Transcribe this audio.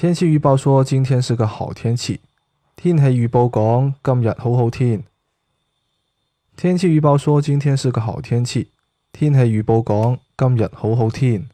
天气预报说今天是个好天气。天气预报讲今日好好天。天气预报说今天是个好天气。天气预报讲今日好好天。